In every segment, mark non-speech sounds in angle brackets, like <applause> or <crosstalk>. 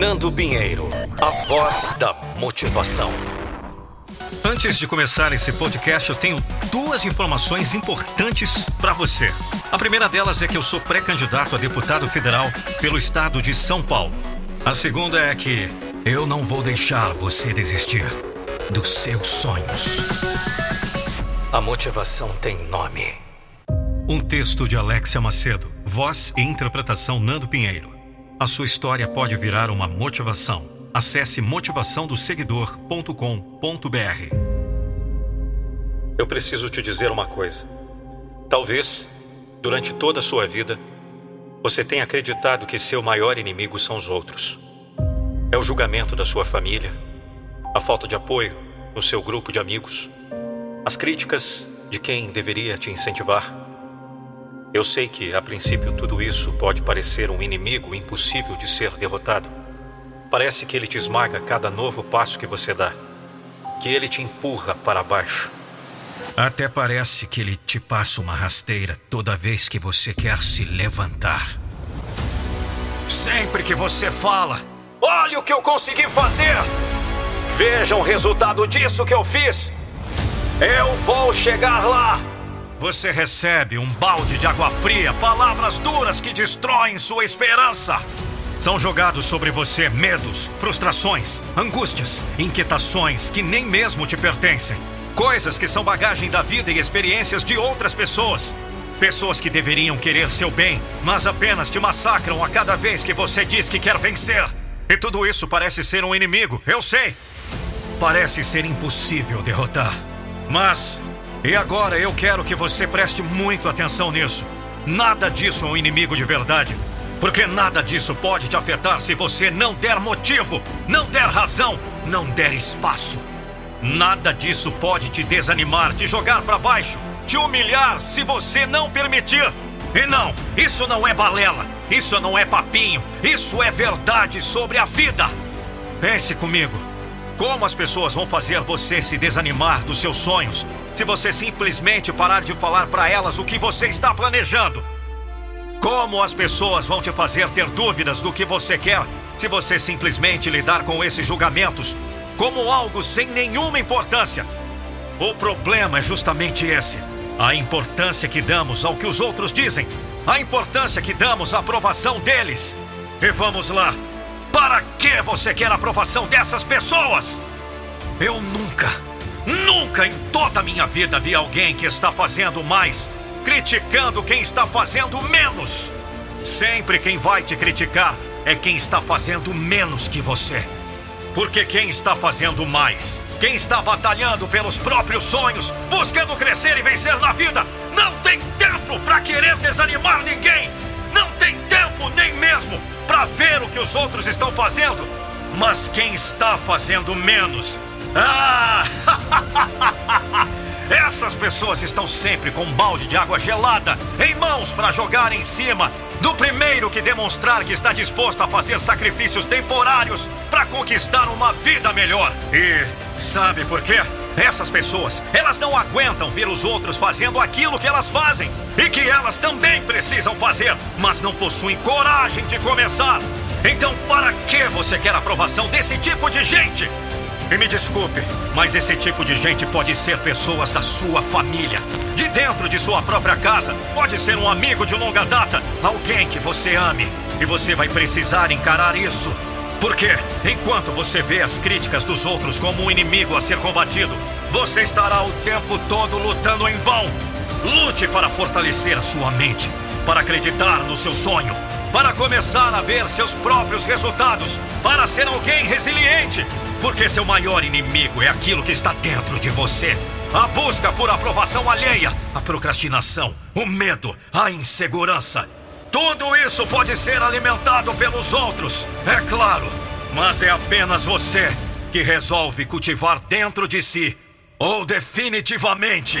Nando Pinheiro, a voz da motivação. Antes de começar esse podcast, eu tenho duas informações importantes para você. A primeira delas é que eu sou pré-candidato a deputado federal pelo estado de São Paulo. A segunda é que eu não vou deixar você desistir dos seus sonhos. A motivação tem nome. Um texto de Alexia Macedo, voz e interpretação Nando Pinheiro. A sua história pode virar uma motivação. Acesse motivaçãodosseguidor.com.br. Eu preciso te dizer uma coisa. Talvez, durante toda a sua vida, você tenha acreditado que seu maior inimigo são os outros. É o julgamento da sua família, a falta de apoio no seu grupo de amigos, as críticas de quem deveria te incentivar eu sei que, a princípio, tudo isso pode parecer um inimigo impossível de ser derrotado. Parece que ele te esmaga cada novo passo que você dá, que ele te empurra para baixo. Até parece que ele te passa uma rasteira toda vez que você quer se levantar. Sempre que você fala, olha o que eu consegui fazer! Veja o resultado disso que eu fiz! Eu vou chegar lá! Você recebe um balde de água fria, palavras duras que destroem sua esperança. São jogados sobre você medos, frustrações, angústias, inquietações que nem mesmo te pertencem. Coisas que são bagagem da vida e experiências de outras pessoas. Pessoas que deveriam querer seu bem, mas apenas te massacram a cada vez que você diz que quer vencer. E tudo isso parece ser um inimigo, eu sei. Parece ser impossível derrotar. Mas e agora eu quero que você preste muito atenção nisso. Nada disso é um inimigo de verdade. Porque nada disso pode te afetar se você não der motivo, não der razão, não der espaço. Nada disso pode te desanimar, te jogar para baixo, te humilhar se você não permitir. E não, isso não é balela, isso não é papinho, isso é verdade sobre a vida. Pense comigo. Como as pessoas vão fazer você se desanimar dos seus sonhos se você simplesmente parar de falar para elas o que você está planejando? Como as pessoas vão te fazer ter dúvidas do que você quer se você simplesmente lidar com esses julgamentos como algo sem nenhuma importância? O problema é justamente esse: a importância que damos ao que os outros dizem, a importância que damos à aprovação deles. E vamos lá. Para que você quer a aprovação dessas pessoas? Eu nunca, nunca em toda a minha vida vi alguém que está fazendo mais criticando quem está fazendo menos. Sempre quem vai te criticar é quem está fazendo menos que você. Porque quem está fazendo mais, quem está batalhando pelos próprios sonhos, buscando crescer e vencer na vida, não tem tempo para querer desanimar ninguém. Não tem tempo nem mesmo para ver o que os outros estão fazendo, mas quem está fazendo menos. Ah! <laughs> Essas pessoas estão sempre com um balde de água gelada em mãos para jogar em cima do primeiro que demonstrar que está disposto a fazer sacrifícios temporários para conquistar uma vida melhor. E sabe por quê? Essas pessoas, elas não aguentam ver os outros fazendo aquilo que elas fazem e que elas também precisam fazer, mas não possuem coragem de começar. Então, para que você quer aprovação desse tipo de gente? E me desculpe, mas esse tipo de gente pode ser pessoas da sua família, de dentro de sua própria casa, pode ser um amigo de longa data, alguém que você ame, e você vai precisar encarar isso. Porque, enquanto você vê as críticas dos outros como um inimigo a ser combatido, você estará o tempo todo lutando em vão. Lute para fortalecer a sua mente, para acreditar no seu sonho, para começar a ver seus próprios resultados, para ser alguém resiliente. Porque seu maior inimigo é aquilo que está dentro de você. A busca por aprovação alheia, a procrastinação, o medo, a insegurança tudo isso pode ser alimentado pelos outros, é claro, mas é apenas você que resolve cultivar dentro de si, ou definitivamente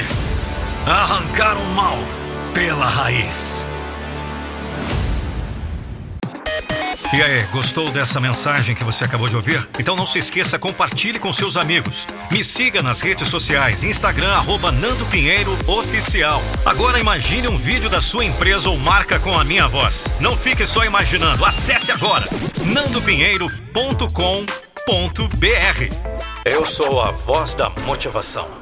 arrancar o mal pela raiz. E aí, gostou dessa mensagem que você acabou de ouvir? Então não se esqueça, compartilhe com seus amigos. Me siga nas redes sociais, Instagram, arroba Nando Pinheiro Oficial. Agora imagine um vídeo da sua empresa ou marca com a minha voz. Não fique só imaginando, acesse agora nandopinheiro.com.br. Eu sou a voz da motivação.